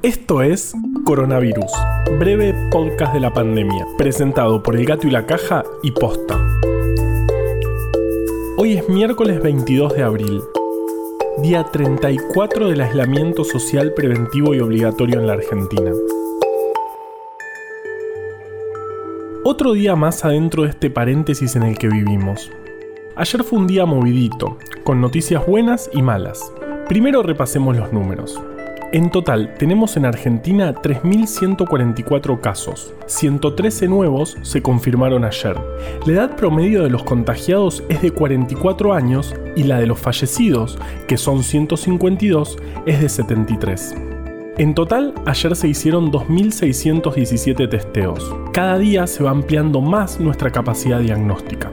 Esto es Coronavirus, breve podcast de la pandemia, presentado por El Gato y la Caja y Posta. Hoy es miércoles 22 de abril, día 34 del aislamiento social preventivo y obligatorio en la Argentina. Otro día más adentro de este paréntesis en el que vivimos. Ayer fue un día movidito, con noticias buenas y malas. Primero repasemos los números. En total, tenemos en Argentina 3.144 casos. 113 nuevos se confirmaron ayer. La edad promedio de los contagiados es de 44 años y la de los fallecidos, que son 152, es de 73. En total, ayer se hicieron 2.617 testeos. Cada día se va ampliando más nuestra capacidad diagnóstica.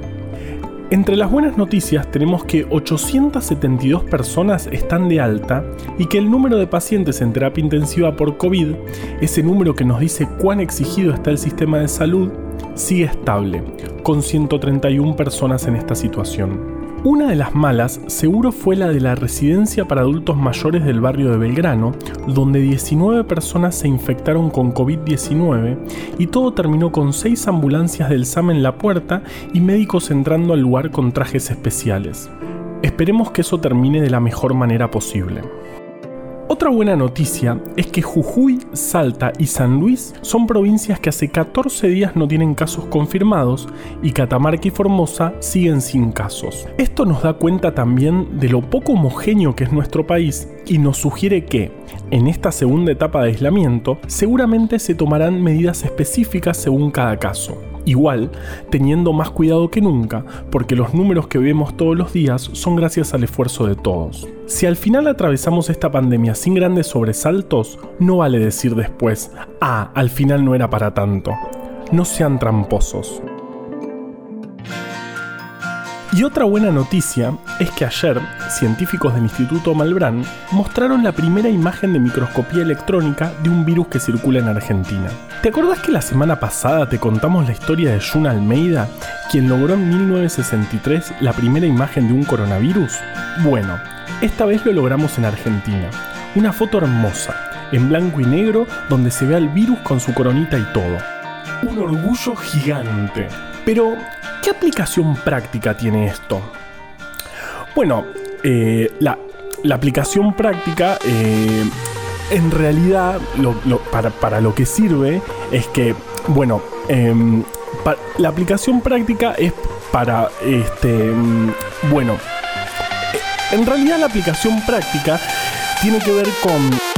Entre las buenas noticias tenemos que 872 personas están de alta y que el número de pacientes en terapia intensiva por COVID, ese número que nos dice cuán exigido está el sistema de salud, sigue estable, con 131 personas en esta situación. Una de las malas seguro fue la de la residencia para adultos mayores del barrio de Belgrano, donde 19 personas se infectaron con COVID-19 y todo terminó con 6 ambulancias del SAM en la puerta y médicos entrando al lugar con trajes especiales. Esperemos que eso termine de la mejor manera posible. Otra buena noticia es que Jujuy, Salta y San Luis son provincias que hace 14 días no tienen casos confirmados y Catamarca y Formosa siguen sin casos. Esto nos da cuenta también de lo poco homogéneo que es nuestro país y nos sugiere que, en esta segunda etapa de aislamiento, seguramente se tomarán medidas específicas según cada caso. Igual, teniendo más cuidado que nunca, porque los números que vemos todos los días son gracias al esfuerzo de todos. Si al final atravesamos esta pandemia sin grandes sobresaltos, no vale decir después, ah, al final no era para tanto. No sean tramposos. Y otra buena noticia es que ayer científicos del Instituto Malbrán mostraron la primera imagen de microscopía electrónica de un virus que circula en Argentina. ¿Te acordás que la semana pasada te contamos la historia de Jun Almeida, quien logró en 1963 la primera imagen de un coronavirus? Bueno, esta vez lo logramos en Argentina. Una foto hermosa, en blanco y negro, donde se ve al virus con su coronita y todo. Un orgullo gigante. Pero, ¿qué aplicación práctica tiene esto? Bueno, eh, la, aplicación práctica eh, en realidad para, lo que sirve es que, bueno, em, la aplicación práctica es para, este, mm, bueno, en realidad la aplicación práctica tiene que ver con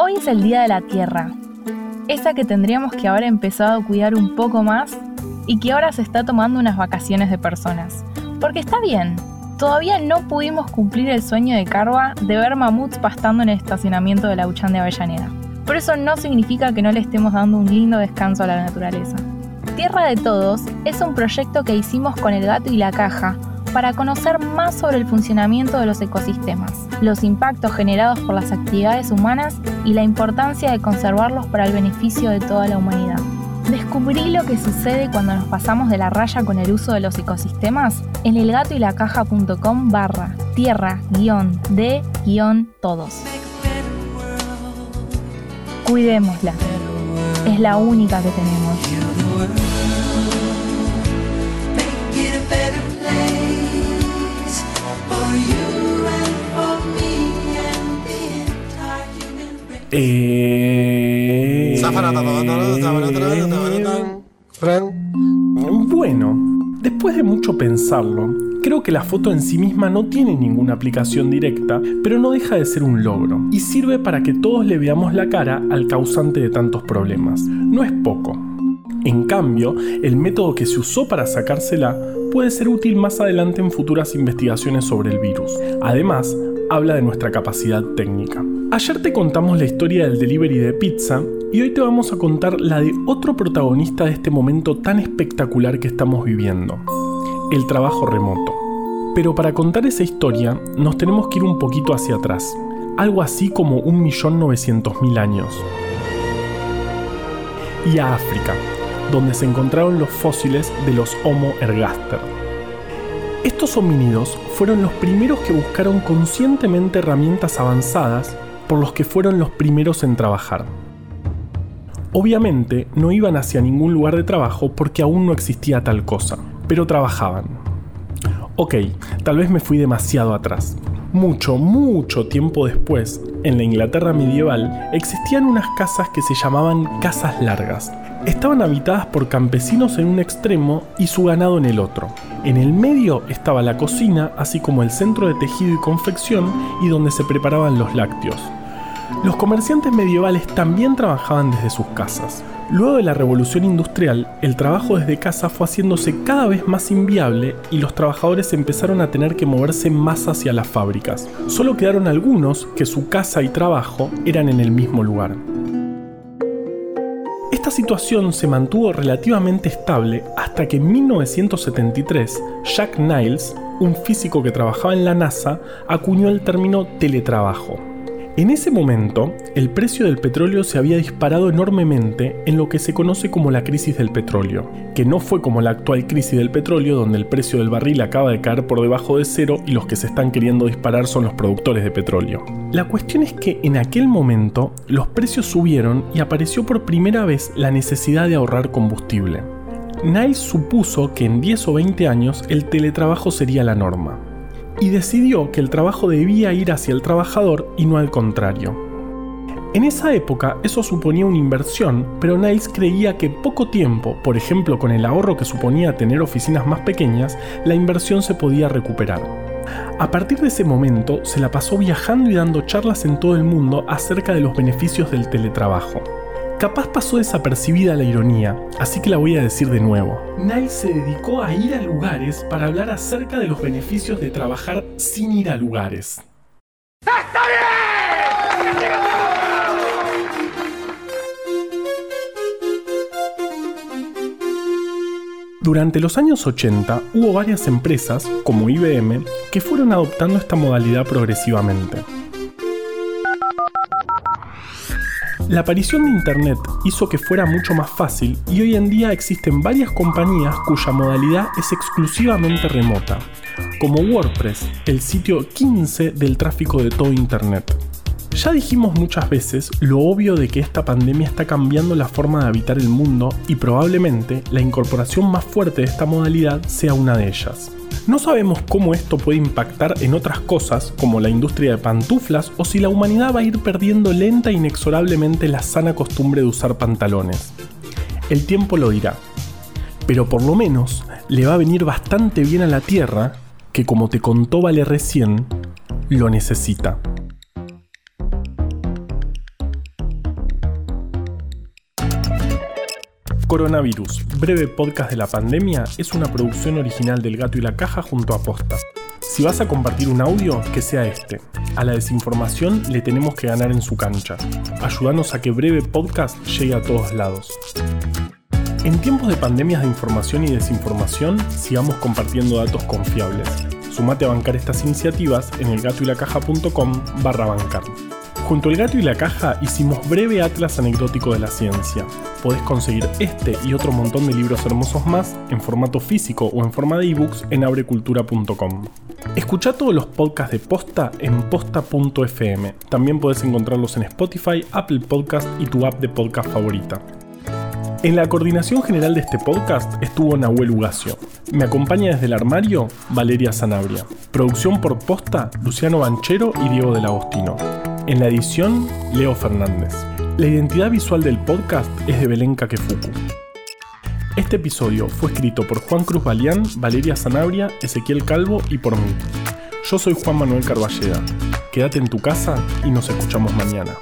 Hoy es el Día de la Tierra, esa que tendríamos que haber empezado a cuidar un poco más y que ahora se está tomando unas vacaciones de personas. Porque está bien, todavía no pudimos cumplir el sueño de Carva de ver mamuts pastando en el estacionamiento de la Uchán de Avellaneda. Pero eso no significa que no le estemos dando un lindo descanso a la naturaleza. Tierra de Todos es un proyecto que hicimos con el gato y la caja para conocer más sobre el funcionamiento de los ecosistemas, los impactos generados por las actividades humanas y la importancia de conservarlos para el beneficio de toda la humanidad. Descubrí lo que sucede cuando nos pasamos de la raya con el uso de los ecosistemas en elgatoylacaja.com barra tierra de todos. Cuidémosla. Es la única que tenemos. Eh... Bueno, después de mucho pensarlo, creo que la foto en sí misma no tiene ninguna aplicación directa, pero no deja de ser un logro, y sirve para que todos le veamos la cara al causante de tantos problemas. No es poco. En cambio, el método que se usó para sacársela puede ser útil más adelante en futuras investigaciones sobre el virus. Además, habla de nuestra capacidad técnica. Ayer te contamos la historia del delivery de pizza y hoy te vamos a contar la de otro protagonista de este momento tan espectacular que estamos viviendo, el trabajo remoto. Pero para contar esa historia nos tenemos que ir un poquito hacia atrás, algo así como 1.900.000 años. Y a África, donde se encontraron los fósiles de los Homo ergaster. Estos homínidos fueron los primeros que buscaron conscientemente herramientas avanzadas por los que fueron los primeros en trabajar. Obviamente no iban hacia ningún lugar de trabajo porque aún no existía tal cosa, pero trabajaban. Ok, tal vez me fui demasiado atrás. Mucho, mucho tiempo después, en la Inglaterra medieval, existían unas casas que se llamaban casas largas, estaban habitadas por campesinos en un extremo y su ganado en el otro. En el medio estaba la cocina, así como el centro de tejido y confección y donde se preparaban los lácteos. Los comerciantes medievales también trabajaban desde sus casas. Luego de la revolución industrial, el trabajo desde casa fue haciéndose cada vez más inviable y los trabajadores empezaron a tener que moverse más hacia las fábricas. Solo quedaron algunos que su casa y trabajo eran en el mismo lugar. Esta situación se mantuvo relativamente estable hasta que en 1973 Jack Niles, un físico que trabajaba en la NASA, acuñó el término teletrabajo. En ese momento, el precio del petróleo se había disparado enormemente en lo que se conoce como la crisis del petróleo, que no fue como la actual crisis del petróleo donde el precio del barril acaba de caer por debajo de cero y los que se están queriendo disparar son los productores de petróleo. La cuestión es que en aquel momento los precios subieron y apareció por primera vez la necesidad de ahorrar combustible. Niles supuso que en 10 o 20 años el teletrabajo sería la norma y decidió que el trabajo debía ir hacia el trabajador y no al contrario. En esa época eso suponía una inversión, pero Niles creía que poco tiempo, por ejemplo con el ahorro que suponía tener oficinas más pequeñas, la inversión se podía recuperar. A partir de ese momento se la pasó viajando y dando charlas en todo el mundo acerca de los beneficios del teletrabajo. Capaz pasó desapercibida la ironía, así que la voy a decir de nuevo. Niles se dedicó a ir a lugares para hablar acerca de los beneficios de trabajar sin ir a lugares. ¡Está bien! Durante los años 80 hubo varias empresas, como IBM, que fueron adoptando esta modalidad progresivamente. La aparición de Internet hizo que fuera mucho más fácil y hoy en día existen varias compañías cuya modalidad es exclusivamente remota, como WordPress, el sitio 15 del tráfico de todo Internet. Ya dijimos muchas veces lo obvio de que esta pandemia está cambiando la forma de habitar el mundo y probablemente la incorporación más fuerte de esta modalidad sea una de ellas. No sabemos cómo esto puede impactar en otras cosas, como la industria de pantuflas, o si la humanidad va a ir perdiendo lenta e inexorablemente la sana costumbre de usar pantalones. El tiempo lo dirá. Pero por lo menos le va a venir bastante bien a la Tierra, que como te contó Vale recién, lo necesita. Coronavirus, breve podcast de la pandemia, es una producción original del Gato y la Caja junto a Posta. Si vas a compartir un audio, que sea este. A la desinformación le tenemos que ganar en su cancha. Ayúdanos a que breve podcast llegue a todos lados. En tiempos de pandemias de información y desinformación, sigamos compartiendo datos confiables. Sumate a bancar estas iniciativas en elgatoylacaja.com barra bancar. Junto al gato y la caja hicimos breve atlas anecdótico de la ciencia. Podés conseguir este y otro montón de libros hermosos más en formato físico o en forma de ebooks en abrecultura.com. Escucha todos los podcasts de Posta en posta.fm. También podés encontrarlos en Spotify, Apple Podcast y tu app de podcast favorita. En la coordinación general de este podcast estuvo Nahuel Ugacio. Me acompaña desde el armario Valeria Sanabria. Producción por posta Luciano Banchero y Diego del Agostino. En la edición, Leo Fernández. La identidad visual del podcast es de Belén Kakefuku. Este episodio fue escrito por Juan Cruz Balián, Valeria Sanabria, Ezequiel Calvo y por mí. Yo soy Juan Manuel Carballeda. Quédate en tu casa y nos escuchamos mañana.